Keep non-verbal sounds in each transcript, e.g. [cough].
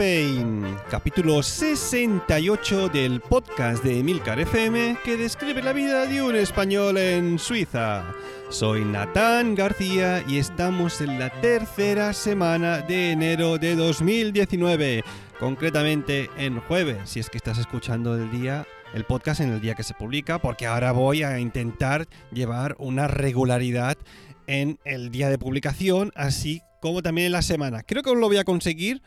Spain, capítulo 68 del podcast de Emilcar FM que describe la vida de un español en Suiza. Soy Natán García y estamos en la tercera semana de enero de 2019, concretamente en jueves, si es que estás escuchando el día el podcast en el día que se publica, porque ahora voy a intentar llevar una regularidad en el día de publicación, así como también en la semana. Creo que lo voy a conseguir,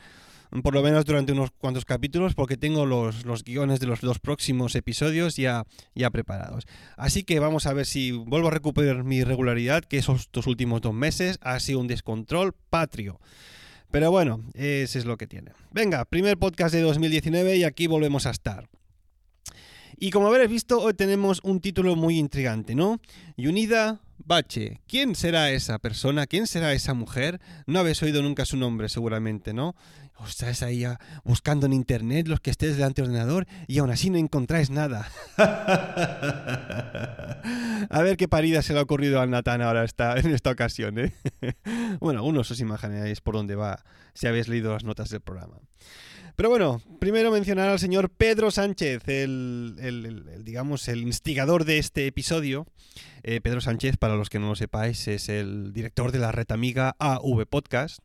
por lo menos durante unos cuantos capítulos, porque tengo los, los guiones de los dos próximos episodios ya, ya preparados. Así que vamos a ver si vuelvo a recuperar mi regularidad, que esos dos últimos dos meses ha sido un descontrol patrio. Pero bueno, ese es lo que tiene. Venga, primer podcast de 2019 y aquí volvemos a estar. Y como habréis visto, hoy tenemos un título muy intrigante, ¿no? Yunida Bache. ¿Quién será esa persona? ¿Quién será esa mujer? No habéis oído nunca su nombre, seguramente, ¿no? O estáis ahí buscando en internet los que estéis delante del ordenador y aún así no encontráis nada. [laughs] a ver qué parida se le ha ocurrido a Natán ahora en esta ocasión, ¿eh? [laughs] bueno, algunos os imagináis por dónde va si habéis leído las notas del programa. Pero bueno, primero mencionar al señor Pedro Sánchez, el, digamos, el instigador de este episodio. Eh, Pedro Sánchez, para los que no lo sepáis, es el director de la red amiga AV Podcast,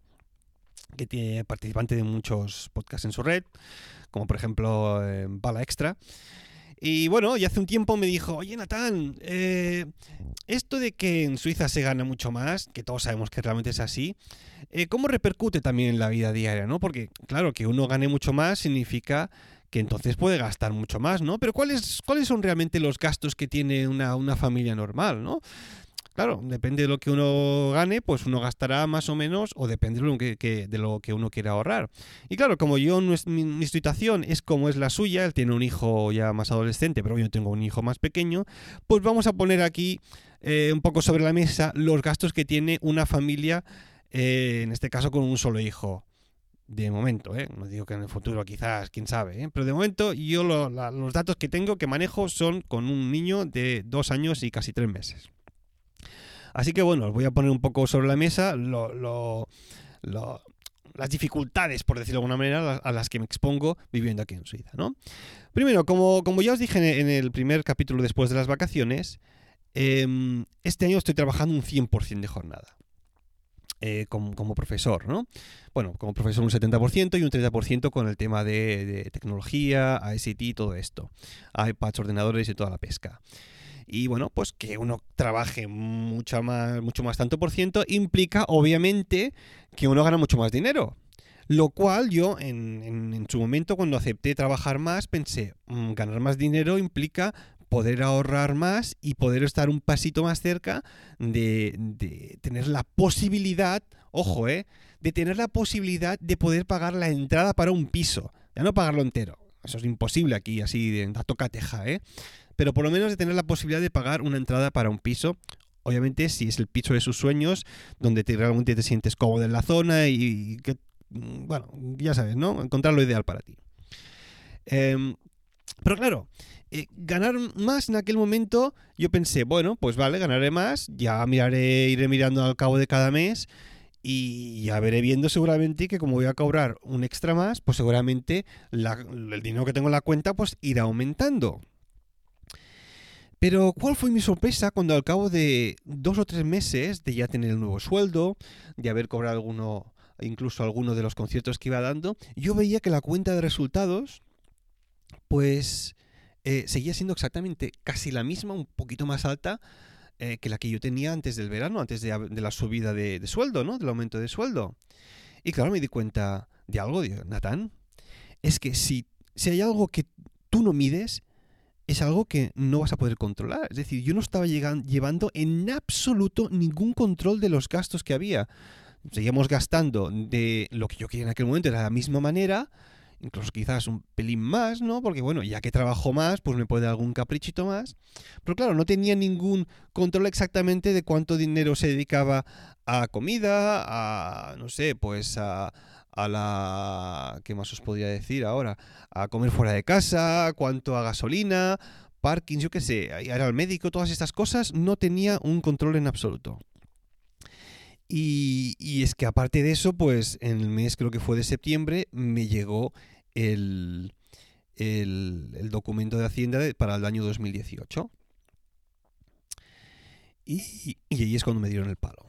que tiene participante de muchos podcasts en su red, como por ejemplo eh, Bala Extra. Y bueno, y hace un tiempo me dijo, oye Natán, eh, esto de que en Suiza se gana mucho más, que todos sabemos que realmente es así, eh, ¿cómo repercute también en la vida diaria? ¿no? Porque claro, que uno gane mucho más significa que entonces puede gastar mucho más, ¿no? Pero ¿cuáles, cuáles son realmente los gastos que tiene una, una familia normal, ¿no? Claro, depende de lo que uno gane, pues uno gastará más o menos, o depende de lo que, lo uno quiera ahorrar. Y claro, como yo, mi, situación es como es la suya, él tiene un hijo ya más adolescente, pero yo tengo un hijo más pequeño, pues vamos a poner aquí eh, un poco sobre la mesa los gastos que tiene una familia, eh, en este caso con un solo hijo. De momento, ¿eh? no digo que en el futuro quizás, quién sabe, ¿eh? pero de momento yo los datos que tengo, que manejo, son con un niño de dos años y casi tres meses. Así que bueno, os voy a poner un poco sobre la mesa las dificultades, por decirlo de alguna manera, a las que me expongo viviendo aquí en Suiza. ¿no? Primero, como, como ya os dije en el primer capítulo después de las vacaciones, em, este año estoy trabajando un 100% de jornada. Eh, como, profesor, ¿no? Bueno, como profesor un 70% y un 30% con el tema de, de tecnología, ICT, todo esto. iPads, ordenadores y toda la pesca. Y bueno, pues que uno trabaje mucho más, mucho más tanto por ciento implica obviamente que uno gana mucho más dinero. Lo cual yo en, su momento cuando acepté trabajar más pensé, mm, ganar más dinero implica poder ahorrar más y poder estar un pasito más cerca de, de, tener la posibilidad, ojo, eh, de tener la posibilidad de poder pagar la entrada para un piso. Ya no pagarlo entero. Eso es imposible aquí, así de dato cateja, ¿eh? Pero por lo menos de tener la posibilidad de pagar una entrada para un piso. Obviamente, si es el piso de sus sueños, donde te, realmente te sientes cómodo en la zona y, que, mm, bueno, ya sabes, ¿no? Encontrar lo ideal para ti. Em, Pero claro, eh, ganar más en aquel momento, yo pensé, bueno, pues vale, ganaré más, ya miraré, iré mirando al cabo de cada mes y ya veré viendo seguramente que como voy a cobrar un extra más, pues seguramente el dinero que tengo en la cuenta pues irá aumentando. Pero ¿cuál fue mi sorpresa cuando al cabo de dos o tres meses de ya tener el nuevo sueldo, de haber cobrado alguno, incluso alguno de los conciertos que iba dando, yo veía que la cuenta de resultados, pues eh, seguía siendo exactamente casi la misma, un poquito más alta eh, que la que yo tenía antes del verano, antes de, la subida de, sueldo, ¿no? Del aumento de sueldo. Y claro, me di cuenta de algo, Natán, es que si, si hay algo que tú no mides, es algo que no vas a poder controlar. Es decir, yo no estaba llevando en absoluto ningún control de los gastos que había. Seguíamos gastando de lo que yo quería en aquel momento de la misma manera, incluso quizás un pelín más, ¿no? Porque bueno, ya que trabajo más, pues me puede dar algún caprichito más. Pero claro, no tenía ningún control exactamente de cuánto dinero se dedicaba a comida, a, no sé, pues a, a la... ¿Qué más os podría decir ahora? A comer fuera de casa, cuánto a gasolina, parking, yo qué sé, ir al médico, todas estas cosas, no tenía un control en absoluto. Y, y, es que aparte de eso, pues en el mes creo que fue de septiembre, me llegó el, el, documento de Hacienda para el año 2018. Y, y ahí es cuando me dieron el palo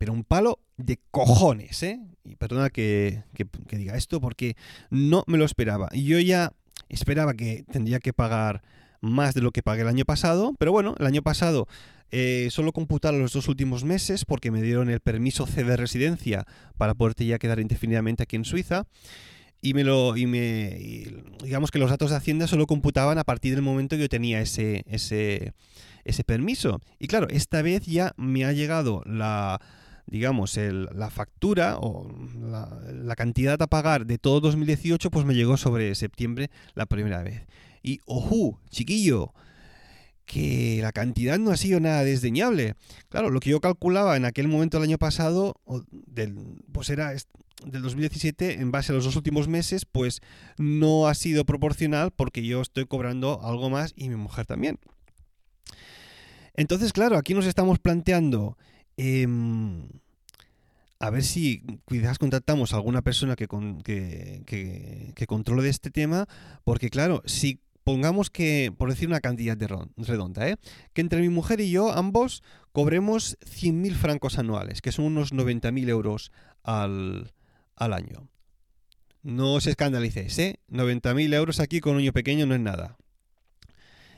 pero un palo de cojones, ¿eh? Y perdona que, diga esto porque no me lo esperaba. Yo ya esperaba que tendría que pagar más de lo que pagué el año pasado, pero bueno, el año pasado eh, solo computaron los dos últimos meses porque me dieron el permiso C de residencia para poderte ya quedar indefinidamente aquí en Suiza. Y me lo. Y me. digamos que los datos de Hacienda solo computaban a partir del momento que yo tenía ese. ese. ese permiso. Y claro, esta vez ya me ha llegado la digamos, la factura o la, cantidad a pagar de todo 2018, pues me llegó sobre septiembre la primera vez. Y, ojo, chiquillo, que la cantidad no ha sido nada desdeñable. Claro, lo que yo calculaba en aquel momento el año pasado, del, pues era del 2017, en base a los dos últimos meses, pues no ha sido proporcional porque yo estoy cobrando algo más y mi mujer también. Entonces, claro, aquí nos estamos planteando Em, a ver si quizás contactamos a alguna persona que, que, controle de este tema, porque claro, si pongamos que, por decir una cantidad de redonda, ¿eh? que entre mi mujer y yo ambos cobremos 100.000 francos anuales, que son unos 90.000 euros al, año. No os escandalicéis, ¿eh? 90.000 euros aquí con un niño pequeño no es nada.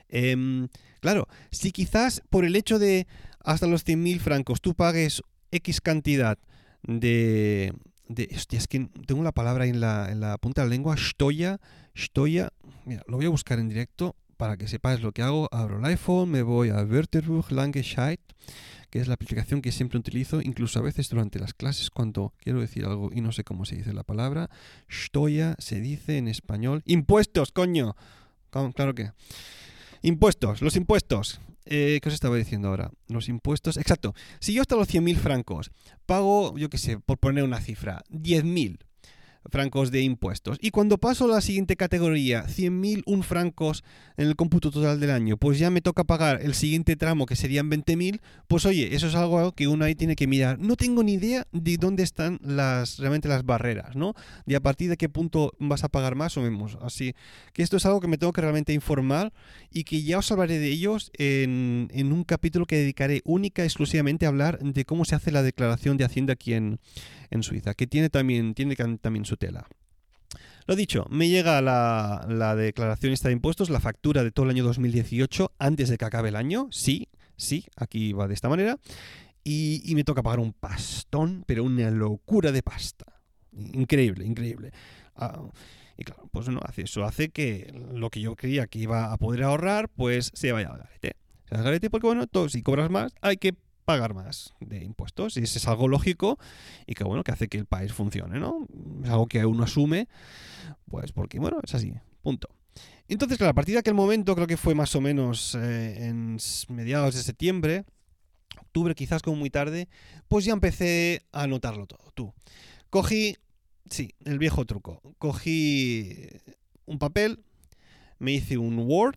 Em, claro, si quizás por el hecho de hasta los 100.000 francos tú pagues X cantidad de... hostia, es que tengo la palabra en la, en la punta de la lengua, Stoya, Stoya, mira, lo voy a buscar en directo para que sepáis lo que hago. Abro el iPhone, me voy a Wörterbuch Langescheid, que es la aplicación que siempre utilizo, incluso a veces durante las clases cuando quiero decir algo y no sé cómo se dice la palabra. Stoya se dice en español. Impuestos, coño. Claro que. Impuestos, los impuestos. Eh, ¿Qué os estaba diciendo ahora? Los impuestos. Exacto. Si yo hasta los 100.000 francos pago, yo qué sé, por poner una cifra, 10.000 francos de impuestos. Y cuando paso a la siguiente categoría, 100.000 francos en el cómputo total del año, pues ya me toca pagar el siguiente tramo que serían 20.000, pues oye, eso es algo que uno ahí tiene que mirar. No tengo ni idea de dónde están las realmente las barreras, ¿no? De a partir de qué punto vas a pagar más o menos. Así que esto es algo que me tengo que realmente informar y que ya os hablaré de ellos en, en un capítulo que dedicaré única y exclusivamente a hablar de cómo se hace la declaración de Hacienda aquí en, en Suiza, que tiene también, tiene también su tela. Lo dicho, me llega la, la declaración esta de impuestos, la factura de todo el año 2018 antes de que acabe el año. Sí, sí, aquí va de esta manera. Y, me toca pagar un pastón, pero una locura de pasta. Increíble, increíble. Ah, y claro, pues no, eso hace que lo que yo creía que iba a poder ahorrar, pues se vaya al garete. Se al garete porque, bueno, todo, si cobras más, hay que pagar más de impuestos. Y eso es algo lógico y que bueno, que hace que el país funcione, ¿no? Es algo que uno asume, pues porque, bueno, es así, punto. Entonces, claro, a partir de aquel momento, creo que fue más o menos eh, en mediados de septiembre, octubre quizás como muy tarde, pues ya empecé a notarlo todo. Tú, cogí, sí, el viejo truco, cogí un papel, me hice un Word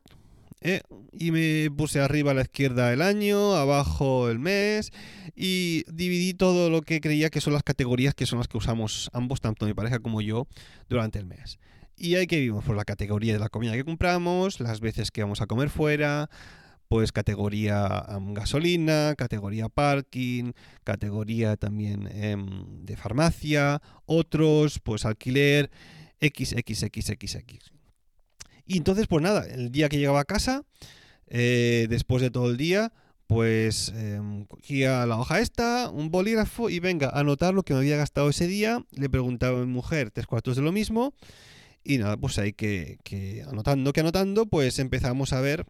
¿eh? y me puse arriba a la izquierda el año, abajo el mes y dividí todo lo que creía que son las categorías que son las que usamos ambos, tanto mi pareja como yo, durante el mes. Y ahí que vimos por la categoría de la comida que compramos, las veces que vamos a comer fuera, pues categoría gasolina, categoría parking, categoría también em, de farmacia, otros, pues alquiler, XXXXX. Y entonces, pues nada, el día que llegaba a casa, eh, después de todo el día, pues em, cogía la hoja esta, un bolígrafo y venga, anotar lo que me había gastado ese día. Le preguntaba a mi mujer tres cuartos de lo mismo. Y nada, pues ahí que, que anotando, que anotando, pues empezamos a ver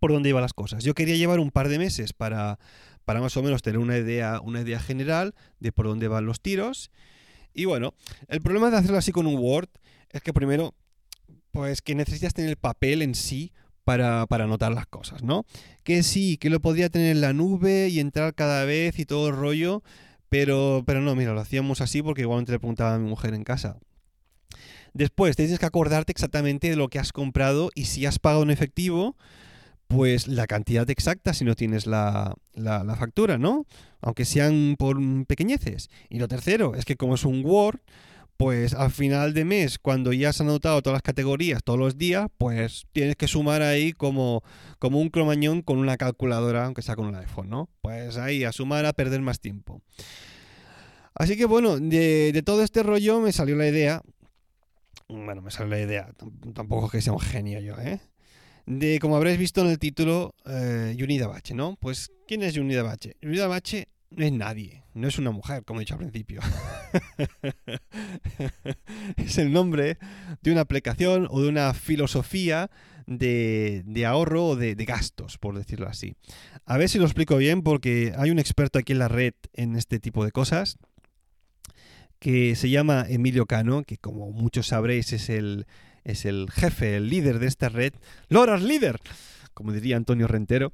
por dónde iban las cosas. Yo quería llevar un par de meses para, para más o menos tener una idea, una idea general de por dónde van los tiros. Y bueno, el problema de hacerlo así con un Word es que primero pues que necesitas tener el papel en sí para, para, anotar las cosas, ¿no? Que sí, que lo podría tener en la nube y entrar cada vez y todo rollo, pero, pero no, mira, lo hacíamos así porque igualmente le preguntaba a mi mujer en casa. Después, tienes que acordarte exactamente de lo que has comprado y si has pagado en efectivo, pues la cantidad exacta si no tienes la, la, la factura, ¿no? Aunque sean por pequeñeces. Y lo tercero es que como es un Word, pues al final de mes, cuando ya has anotado todas las categorías todos los días, pues tienes que sumar ahí como, como un cromañón con una calculadora, aunque sea con un iPhone, ¿no? Pues ahí, a sumar, a perder más tiempo. Así que bueno, de, todo este rollo me salió la idea. Bueno, me salió la idea. Tampoco es que sea un genio yo, ¿eh? De, como habréis visto en el título, eh, Yunida ¿no? Pues, ¿quién es Yunida Bache? Yunida Bache es nadie, no es una mujer, como he dicho al principio. [laughs] es el nombre de una aplicación o de una filosofía de, ahorro o de, gastos, por decirlo así. A ver si lo explico bien porque hay un experto aquí en la red en este tipo de cosas que se llama Emilio Cano, que como muchos sabréis es el, es el jefe, el líder de esta red. ¡Loras líder! Como diría Antonio Rentero.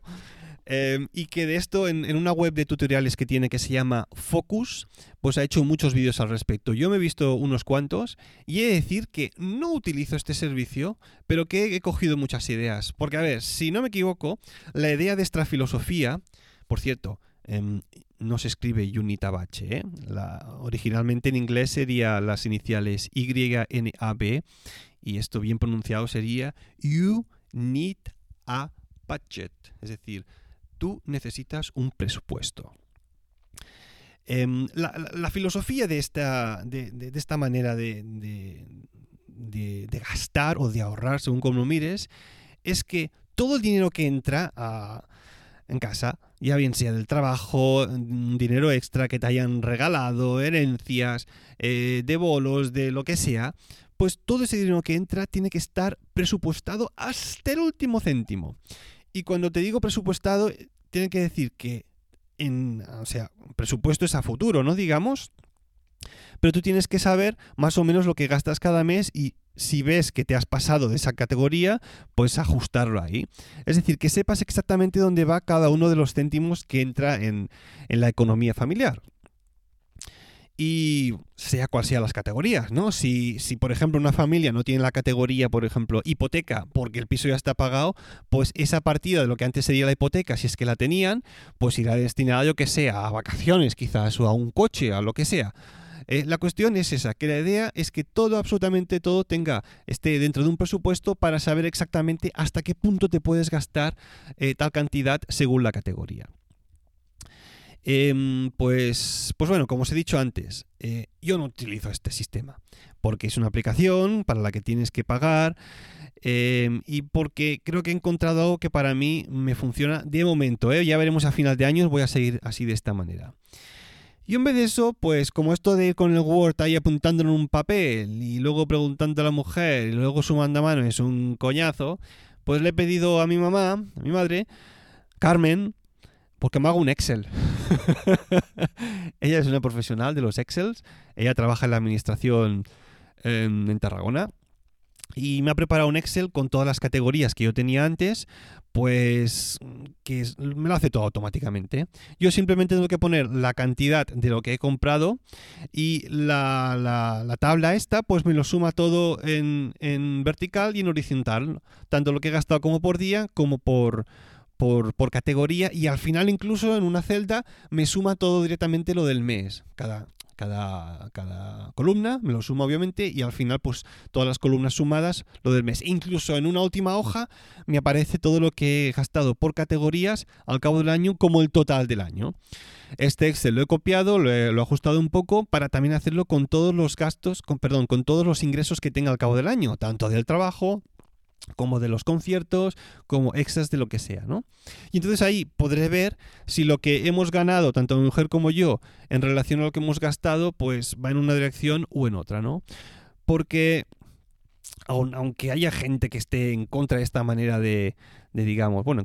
Em, y que de esto, en, una web de tutoriales que tiene que se llama Focus, pues ha hecho muchos vídeos al respecto. Yo me he visto unos cuantos y he de decir que no utilizo este servicio, pero que he cogido muchas ideas. Porque, a ver, si no me equivoco, la idea de esta filosofía, por cierto, em, no se escribe Unitabache, ¿eh? originalmente en inglés sería las iniciales YNAB y esto bien pronunciado sería Budget, es decir, tú necesitas un presupuesto. Em, la, filosofía de esta, de, esta manera de, gastar o de ahorrar, según como lo mires, es que todo el dinero que entra en casa, ya bien sea del trabajo, dinero extra que te hayan regalado, herencias, eh, de bolos, de lo que sea, pues todo ese dinero que entra tiene que estar presupuestado hasta el último céntimo. Y cuando te digo presupuestado, tiene que decir que, en, o sea, presupuesto es a futuro, ¿no? Digamos. Pero tú tienes que saber más o menos lo que gastas cada mes y si ves que te has pasado de esa categoría, pues ajustarlo ahí. Es decir, que sepas exactamente dónde va cada uno de los céntimos que entra en, en la economía familiar y sea cual sea las categorías, ¿no? Si, si, por ejemplo, una familia no tiene la categoría, por ejemplo, hipoteca, porque el piso ya está pagado, pues esa partida de lo que antes sería la hipoteca, si es que la tenían, pues irá destinada, yo que sea, a vacaciones quizás, o a un coche, a lo que sea. Eh, la cuestión es esa, que la idea es que todo, absolutamente todo, tenga, esté dentro de un presupuesto para saber exactamente hasta qué punto te puedes gastar eh, tal cantidad según la categoría. Em, pues, pues bueno, como os he dicho antes, eh, yo no utilizo este sistema porque es una aplicación para la que tienes que pagar em, y porque creo que he encontrado algo que para mí me funciona de momento. ¿eh? Ya veremos a final de año, voy a seguir así de esta manera. Y en vez de eso, pues como esto de ir con el Word ahí apuntándolo en un papel y luego preguntando a la mujer y luego sumando a mano es un coñazo, pues le he pedido a mi mamá, a mi madre, Carmen, porque me hago un Excel. [laughs] ella es una profesional de los Excels. Ella trabaja en la administración en, Tarragona. y me ha preparado un Excel con todas las categorías que yo tenía antes, pues que me lo hace todo automáticamente. Yo simplemente tengo que poner la cantidad de lo que he comprado y la, tabla esta pues me lo suma todo en, en, vertical y en horizontal, tanto lo que he gastado como por día como por, por, por, categoría y al final incluso en una celda me suma todo directamente lo del mes. Cada, cada, cada columna, me lo sumo obviamente y al final pues todas las columnas sumadas, lo del mes. Incluso en una última hoja me aparece todo lo que he gastado por categorías al cabo del año como el total del año. Este Excel lo he copiado, lo he, ajustado un poco para también hacerlo con todos los gastos, con, perdón, con todos los ingresos que tenga al cabo del año, tanto del trabajo, como de los conciertos, como extras de lo que sea, ¿no? Y entonces ahí podré ver si lo que hemos ganado, tanto mi mujer como yo, en relación a lo que hemos gastado, pues va en una dirección o en otra, ¿no? Porque aunque haya gente que esté en contra de esta manera de, de digamos, bueno,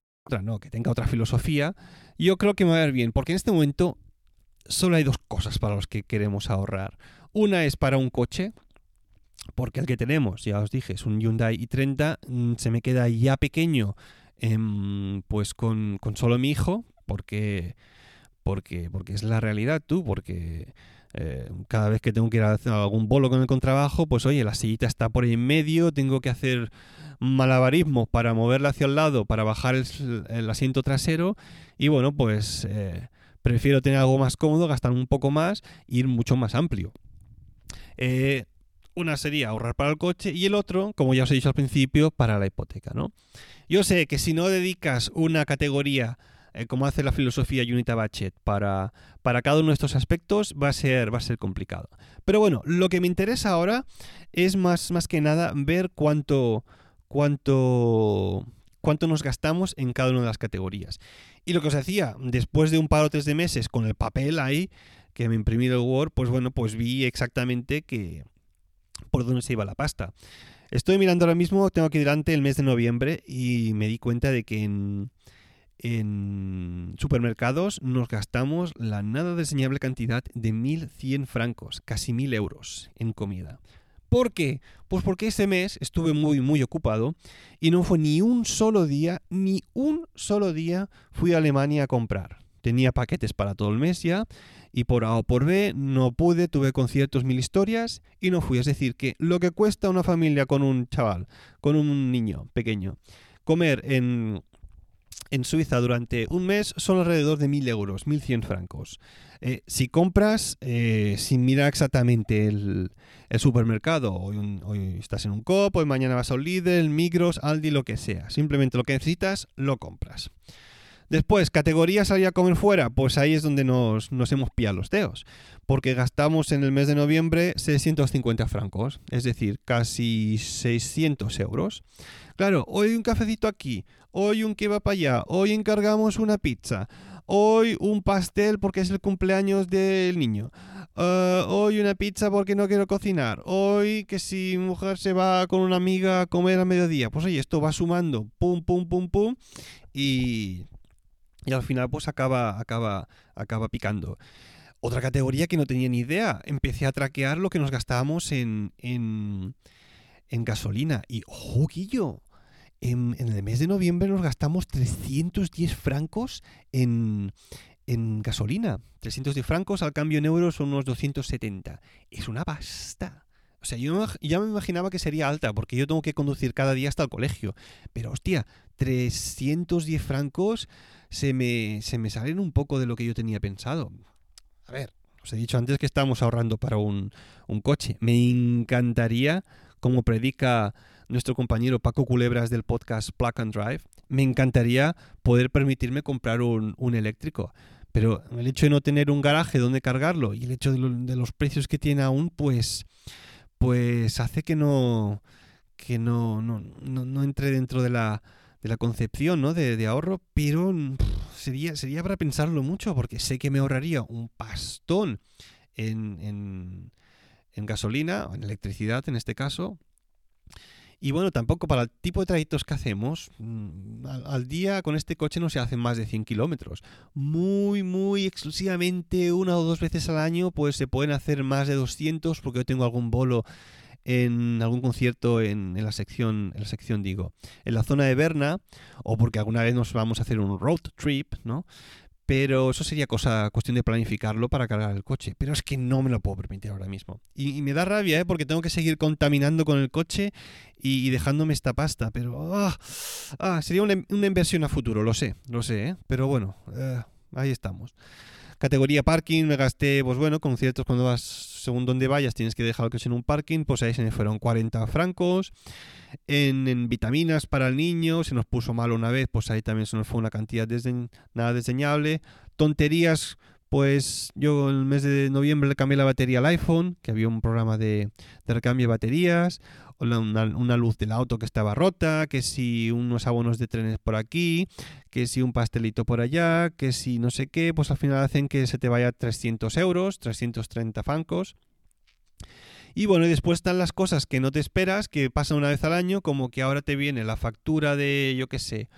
No, que tenga otra filosofía, yo creo que me va a ver bien, porque en este momento solo hay dos cosas para los que queremos ahorrar. Una es para un coche, porque el que tenemos, ya os dije, es un Hyundai i30, mm, se me queda ya pequeño, em, pues con, solo mi hijo, porque, porque, porque es la realidad tú, porque eh, cada vez que tengo que ir a algún bolo con el contrabajo, pues oye, la sillita está por ahí en medio, tengo que hacer malabarismo para moverla hacia el lado, para bajar el, asiento trasero y bueno, pues eh, prefiero tener algo más cómodo, gastar un poco más e ir mucho más amplio. Eh, una sería ahorrar para el coche y el otro, como ya os he dicho al principio, para la hipoteca, ¿no? Yo sé que si no dedicas una categoría eh, como hace la filosofía Unita Bachet para, para cada uno de estos aspectos, va a ser, va a ser complicado. Pero bueno, lo que me interesa ahora es más, más que nada ver cuánto, cuánto, cuánto nos gastamos en cada una de las categorías. Y lo que os decía, después de un par o tres de meses con el papel ahí, que me imprimí el Word, pues bueno, pues vi exactamente que por dónde se iba la pasta. Estoy mirando ahora mismo, tengo aquí delante el mes de noviembre y me di cuenta de que en, en supermercados nos gastamos la nada deseñable cantidad de 1.100 francos, casi 1.000 euros en comida. ¿Por qué? Pues porque ese mes estuve muy, muy ocupado y no fue ni un solo día, ni un solo día fui a Alemania a comprar. Tenía paquetes para todo el mes ya y por A o por B no pude, tuve conciertos, mil historias y no fui. Es decir, que lo que cuesta una familia con un chaval, con un niño pequeño, comer en en Suiza durante un mes son alrededor de 1.000 euros, 1.100 francos. Eh, si compras eh, sin mirar exactamente el, supermercado, hoy, estás en un COP, hoy mañana vas a un Lidl, Migros, Aldi, lo que sea. Simplemente lo que necesitas, lo compras. Después, categoría salir a comer fuera, pues ahí es donde nos, nos hemos pillado los dedos, porque gastamos en el mes de noviembre 650 francos, es decir, casi 600 euros. Claro, hoy un cafecito aquí, hoy un kebab allá, hoy encargamos una pizza, hoy un pastel porque es el cumpleaños del niño, uh, hoy una pizza porque no quiero cocinar, hoy que si mujer se va con una amiga a comer a mediodía, pues oye, esto va sumando, pum, pum, pum, pum, y, y al final pues acaba, acaba, acaba picando. Otra categoría que no tenía ni idea, empecé a traquear lo que nos gastábamos en, en, en gasolina y, ojo, Guillo, en, el mes de noviembre nos gastamos 310 francos en, gasolina. 310 francos al cambio en euros son unos 270. Es una pasta. O sea, yo ya me imaginaba que sería alta, porque yo tengo que conducir cada día hasta el colegio. Pero hostia, 310 francos se me, se me salen un poco de lo que yo tenía pensado. A ver, os he dicho antes que estamos ahorrando para un, un coche. Me encantaría, como predica nuestro compañero Paco Culebras del podcast Plug and Drive, me encantaría poder permitirme comprar un, un eléctrico. Pero el hecho de no tener un garaje donde cargarlo y el hecho de, los precios que tiene aún, pues, pues hace que no, que no, no, no, entre dentro de la, de la concepción ¿no? de, ahorro, pero sería, sería para pensarlo mucho, porque sé que me ahorraría un pastón en, en, en gasolina, en electricidad en este caso, y bueno, tampoco para el tipo de trayectos que hacemos, mm, al, día con este coche no se hacen más de 100 kilómetros. Muy, muy exclusivamente una o dos veces al año, pues se pueden hacer más de 200 porque yo tengo algún bolo en algún concierto en, en, la sección, en la sección digo, en la zona de Berna, o porque alguna vez nos vamos a hacer un road trip, ¿no? Pero eso sería cosa, cuestión de planificarlo para cargar el coche. Pero es que no me lo puedo permitir ahora mismo. Y, me da rabia, ¿eh? porque tengo que seguir contaminando con el coche y, dejándome esta pasta. Pero ah, ah, sería una, inversión a futuro, lo sé, lo sé. ¿eh? Pero bueno, eh, ahí estamos. Categoría parking, me gasté, pues bueno, conciertos cuando vas, según donde vayas, tienes que dejar el coche en un parking, pues ahí se me fueron 40 francos. En, vitaminas para el niño, se nos puso mal una vez, pues ahí también se nos fue una cantidad nada desdeñable. Tonterías, pues yo el mes de noviembre le cambié la batería al iPhone, que había un programa de, recambio de baterías una, luz del auto que estaba rota, que si unos abonos de trenes por aquí, que si un pastelito por allá, que si no sé qué, pues al final hacen que se te vaya 300 euros, 330 francos. Y bueno, y después están las cosas que no te esperas, que pasan una vez al año, como que ahora te viene la factura de, yo qué sé,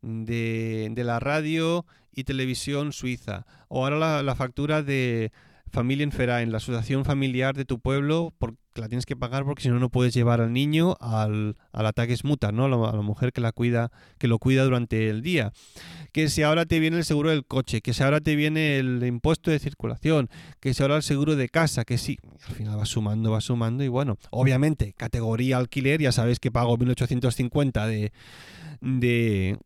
de, de la radio y televisión suiza, o ahora la factura de Familia Enfera, en la asociación familiar de tu pueblo, porque la tienes que pagar porque si no, no puedes llevar al niño al, al ataque smuta, ¿no? A la, mujer que, la cuida, que lo cuida durante el día. Que si ahora te viene el seguro del coche, que si ahora te viene el impuesto de circulación, que si ahora el seguro de casa, que sí, al final va sumando, va sumando y bueno, obviamente, categoría alquiler, ya sabéis que pago 1850 de, de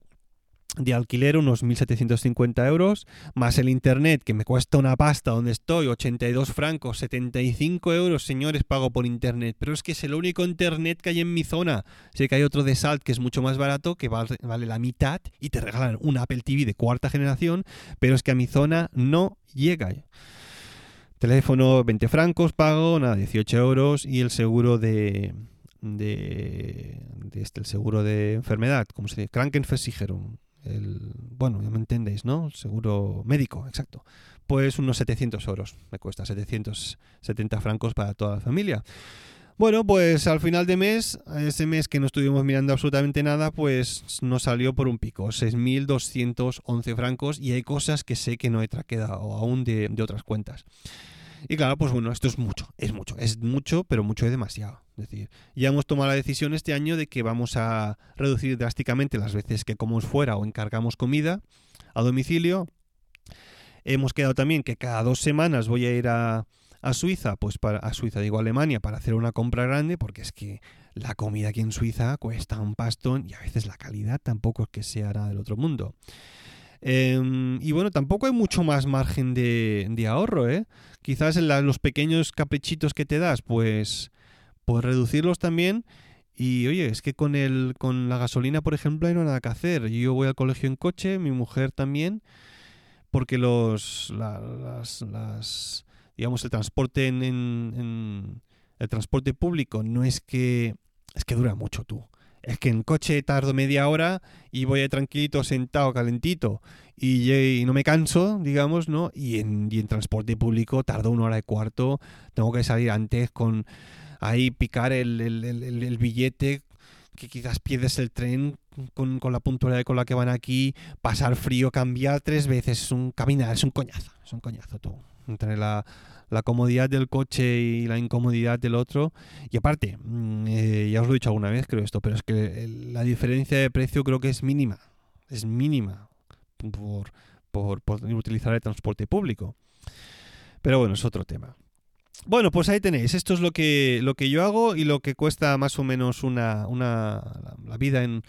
de alquiler unos 1.750 euros, más el internet que me cuesta una pasta donde estoy, 82 francos, 75 euros, señores, pago por internet. Pero es que es el único internet que hay en mi zona. Sé que hay otro de Salt que es mucho más barato, que vale, la mitad y te regalan un Apple TV de cuarta generación, pero es que a mi zona no llega. Teléfono 20 francos, pago, nada, 18 euros y el seguro de... De, este, el seguro de enfermedad, como se dice? Krankenversicherung, bueno, ya me entendéis, ¿no? seguro médico, exacto. Pues unos 700 euros, me cuesta 770 francos para toda la familia. Bueno, pues al final de mes, ese mes que no estuvimos mirando absolutamente nada, pues nos salió por un pico, 6.211 francos y hay cosas que sé que no he traquedado aún de, de otras cuentas. Y claro, pues bueno, esto es mucho, es mucho, es mucho, pero mucho es demasiado. Es decir, ya hemos tomado la decisión este año de que vamos a reducir drásticamente las veces que comemos fuera o encargamos comida a domicilio. Hemos quedado también que cada dos semanas voy a ir a, a Suiza, pues para, a Suiza, digo Alemania, para hacer una compra grande, porque es que la comida aquí en Suiza cuesta un pastón y a veces la calidad tampoco es que sea nada del otro mundo. Em, y bueno, tampoco hay mucho más margen de, de ahorro, ¿eh? Quizás en los pequeños caprichitos que te das, pues, pues reducirlos también. Y oye, es que con el, con la gasolina, por ejemplo, hay no nada que hacer. Yo voy al colegio en coche, mi mujer también, porque los, las, las, digamos, el transporte en, en, el transporte público no es que, es que dura mucho tú es que en coche tardo media hora y voy tranquilito, sentado, calentito y, no me canso, digamos, ¿no? Y en, y en transporte público tardo una hora y cuarto, tengo que salir antes con ahí picar el, el, billete, que quizás pierdes el tren con, con, la puntualidad con la que van aquí, pasar frío, cambiar tres veces, es un caminar, es un coñazo, es un coñazo tú. Entre la, la comodidad del coche y la incomodidad del otro. Y aparte, mm, eh, ya os lo he dicho alguna vez, creo esto, pero es que la diferencia de precio creo que es mínima. Es mínima por, por, utilizar el transporte público. Pero bueno, es otro tema. Bueno, pues ahí tenéis. Esto es lo que, lo que yo hago y lo que cuesta más o menos una, una la vida en,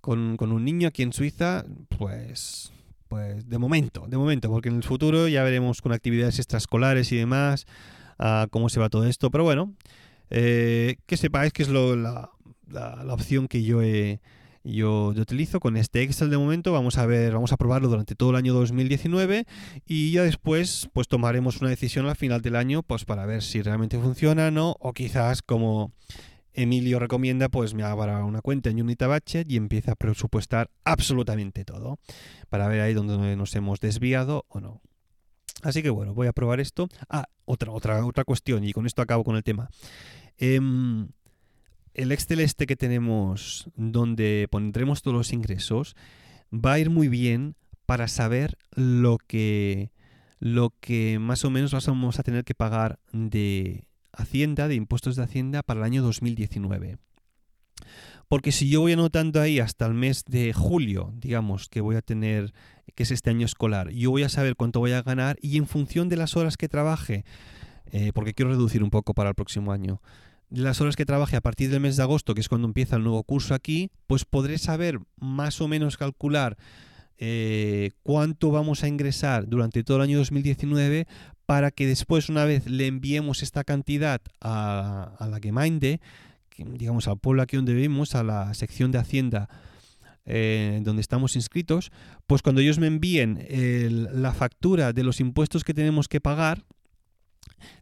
con, con, un niño aquí en Suiza, pues, pues de momento, de momento, porque en el futuro ya veremos con actividades extraescolares y demás uh, cómo se va todo esto. Pero bueno, eh, que sepáis que es lo, la, la, la opción que yo he, yo, yo, utilizo con este Excel de momento. Vamos a ver, vamos a probarlo durante todo el año 2019 y ya después pues tomaremos una decisión al final del año pues para ver si realmente funciona no o quizás como Emilio recomienda pues me abra una cuenta en Unita Budget y empiece a presupuestar absolutamente todo para ver ahí donde nos hemos desviado o no. Así que bueno, voy a probar esto. Ah, otra, otra, otra cuestión y con esto acabo con el tema. Eh, el Excel este que tenemos donde pondremos todos los ingresos va a ir muy bien para saber lo que lo que más o menos vamos a tener que pagar de Hacienda, de impuestos de Hacienda para el año 2019. Porque si yo voy anotando ahí hasta el mes de julio, digamos, que voy a tener, que es este año escolar, yo voy a saber cuánto voy a ganar y en función de las horas que trabaje, eh, porque quiero reducir un poco para el próximo año, las horas que trabaje a partir del mes de agosto, que es cuando empieza el nuevo curso aquí, pues podré saber más o menos calcular eh, cuánto vamos a ingresar durante todo el año 2019 para que después, una vez le enviemos esta cantidad a, la Gemeinde, digamos al pueblo aquí donde vivimos, a la sección de Hacienda eh, donde estamos inscritos, pues cuando ellos me envíen la factura de los impuestos que tenemos que pagar,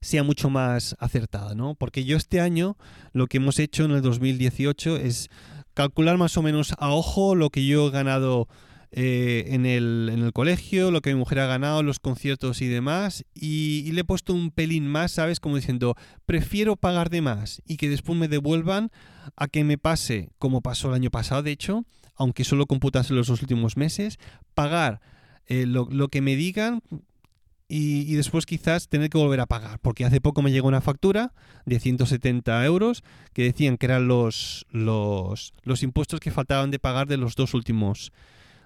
sea mucho más acertada, ¿no? Porque yo este año lo que hemos hecho en el 2018 es calcular más o menos a ojo lo que yo he ganado eh, en, el, en, el, colegio, lo que mi mujer ha ganado, los conciertos y demás, y, le he puesto un pelín más, ¿sabes? Como diciendo, prefiero pagar de más y que después me devuelvan a que me pase, como pasó el año pasado, de hecho, aunque solo computase los dos últimos meses, pagar eh, lo, lo que me digan y, después quizás tener que volver a pagar, porque hace poco me llegó una factura de 170 euros que decían que eran los, los, los impuestos que faltaban de pagar de los dos últimos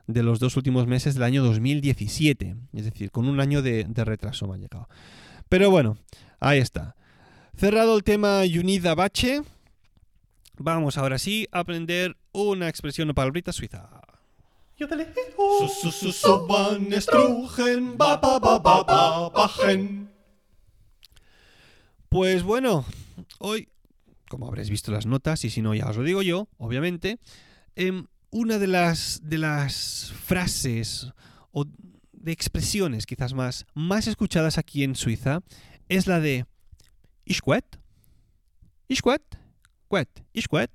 de los dos últimos meses del año 2017, es decir, con un año de, de retraso me ha llegado. Pero bueno, ahí está. Cerrado el tema Unida Bache, vamos ahora sí a aprender una expresión o palabrita suiza. Pues bueno, hoy, como habréis visto las notas, y si no ya os lo digo yo, obviamente, eh, una de las, de las frases o de expresiones quizás más, más escuchadas aquí en Suiza es la de Ishquet, Ishquet, Quet, Ishquet.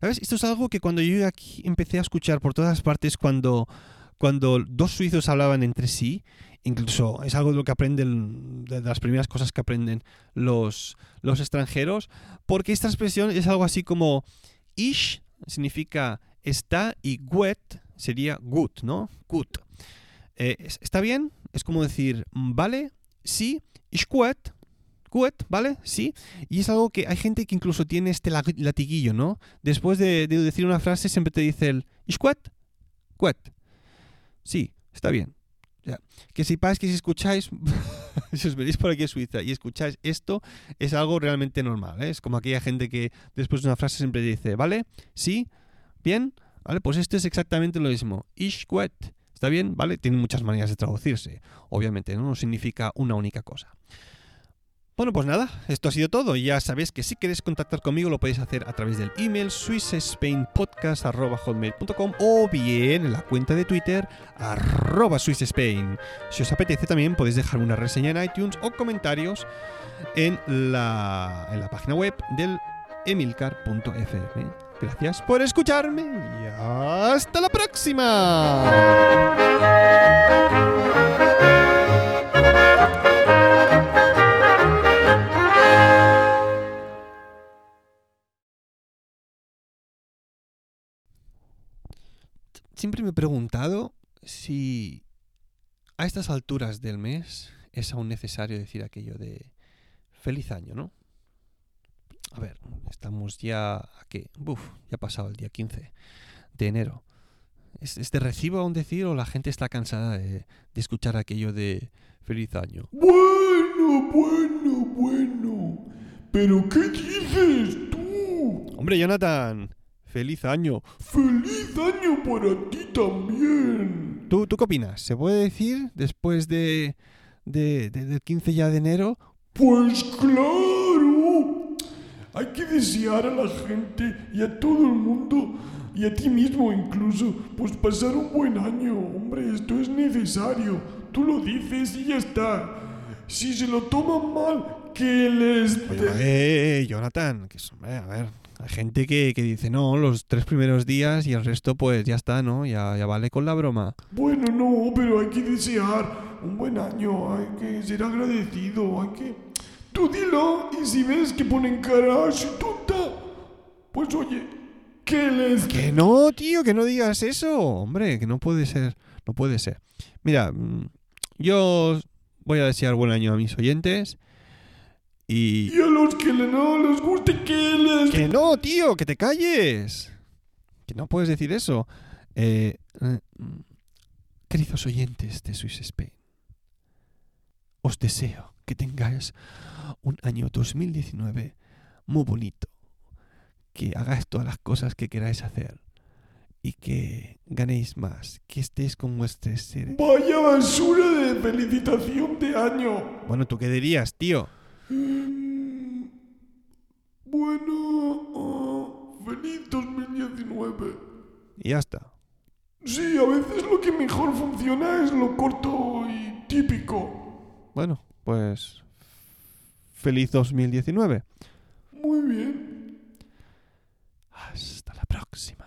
Esto es algo que cuando yo aquí empecé a escuchar por todas partes cuando, cuando dos suizos hablaban entre sí, incluso es algo de lo que aprenden, de las primeras cosas que aprenden los, los extranjeros, porque esta expresión es algo así como Ish significa está y gut sería gut, ¿no? Gut. Eh, ¿Está bien? Es como decir, vale, sí, ich gut, gut, ¿vale? Sí. Y es algo que hay gente que incluso tiene este latiguillo, ¿no? Después de, de decir una frase siempre te dice el gut, gut. Sí, está bien. Ya. Que sepáis que si escucháis, [laughs] si os venís por aquí a Suiza y escucháis esto, es algo realmente normal. ¿eh? Es como aquella gente que después de una frase siempre dice, ¿vale? Sí, bien, ¿vale? Pues esto es exactamente lo mismo. Ishquet, ¿está bien? ¿Vale? Tiene muchas maneras de traducirse, obviamente, ¿no? no significa una única cosa. Bueno, pues nada, esto ha sido todo. Ya sabéis que si queréis contactar conmigo lo podéis hacer a través del email swissspainpodcast.com o bien en la cuenta de Twitter arroba swissspain. Si os apetece también podéis dejar una reseña en iTunes o comentarios en la, en la página web del emilcar.fm. Gracias por escucharme y hasta la próxima. Siempre me he preguntado si a estas alturas del mes es aún necesario decir aquello de feliz año, ¿no? A ver, estamos ya a qué? Uf, ya ha pasado el día 15 de enero. ¿Es, ¿Es, de recibo aún decir o la gente está cansada de, de escuchar aquello de feliz año? Bueno, Bueno, bueno, bueno. ¿Pero qué dices tú? Hombre, Jonathan, feliz año. ¡Feliz año para ti también! ¿Tú, ¿Tú qué opinas? ¿Se puede decir después de, de- de- del 15 ya de enero? Pues claro. Hay que desear a la gente y a todo el mundo y a ti mismo incluso, pues pasar un buen año. Hombre, esto es necesario. Tú lo dices y ya está. Si se lo toman mal, que les... Oye, eh, Jonathan, que hombre, a ver, hay gente que, que dice, no, los tres primeros días y el resto pues ya está, ¿no? Ya, ya vale con la broma. Bueno, no, pero hay que desear un buen año, hay que ser agradecido, hay que... Tú dilo y si ves que ponen cara así tonta, pues oye, que les... Que no, tío, que no digas eso. Hombre, que no puede ser, no puede ser. Mira, mm, yo voy a desear buen año a mis oyentes y... Y a los que no les guste, que les... Que no, tío, que te calles. Que no puedes decir eso. Eh, eh, queridos oyentes de Swiss Spain, os deseo que tengáis un año 2019 muy bonito. Que hagáis todas las cosas que queráis hacer. Y que ganéis más. Que estéis con vuestros seres. Vaya basura de felicitación de año. Bueno, ¿tú qué dirías, tío? Mm, Bueno, ah, feliz 2019. Y ya está. Sí, a veces lo que mejor funciona es lo corto y típico. Bueno, pues... Feliz 2019. Muy bien. Hasta la próxima.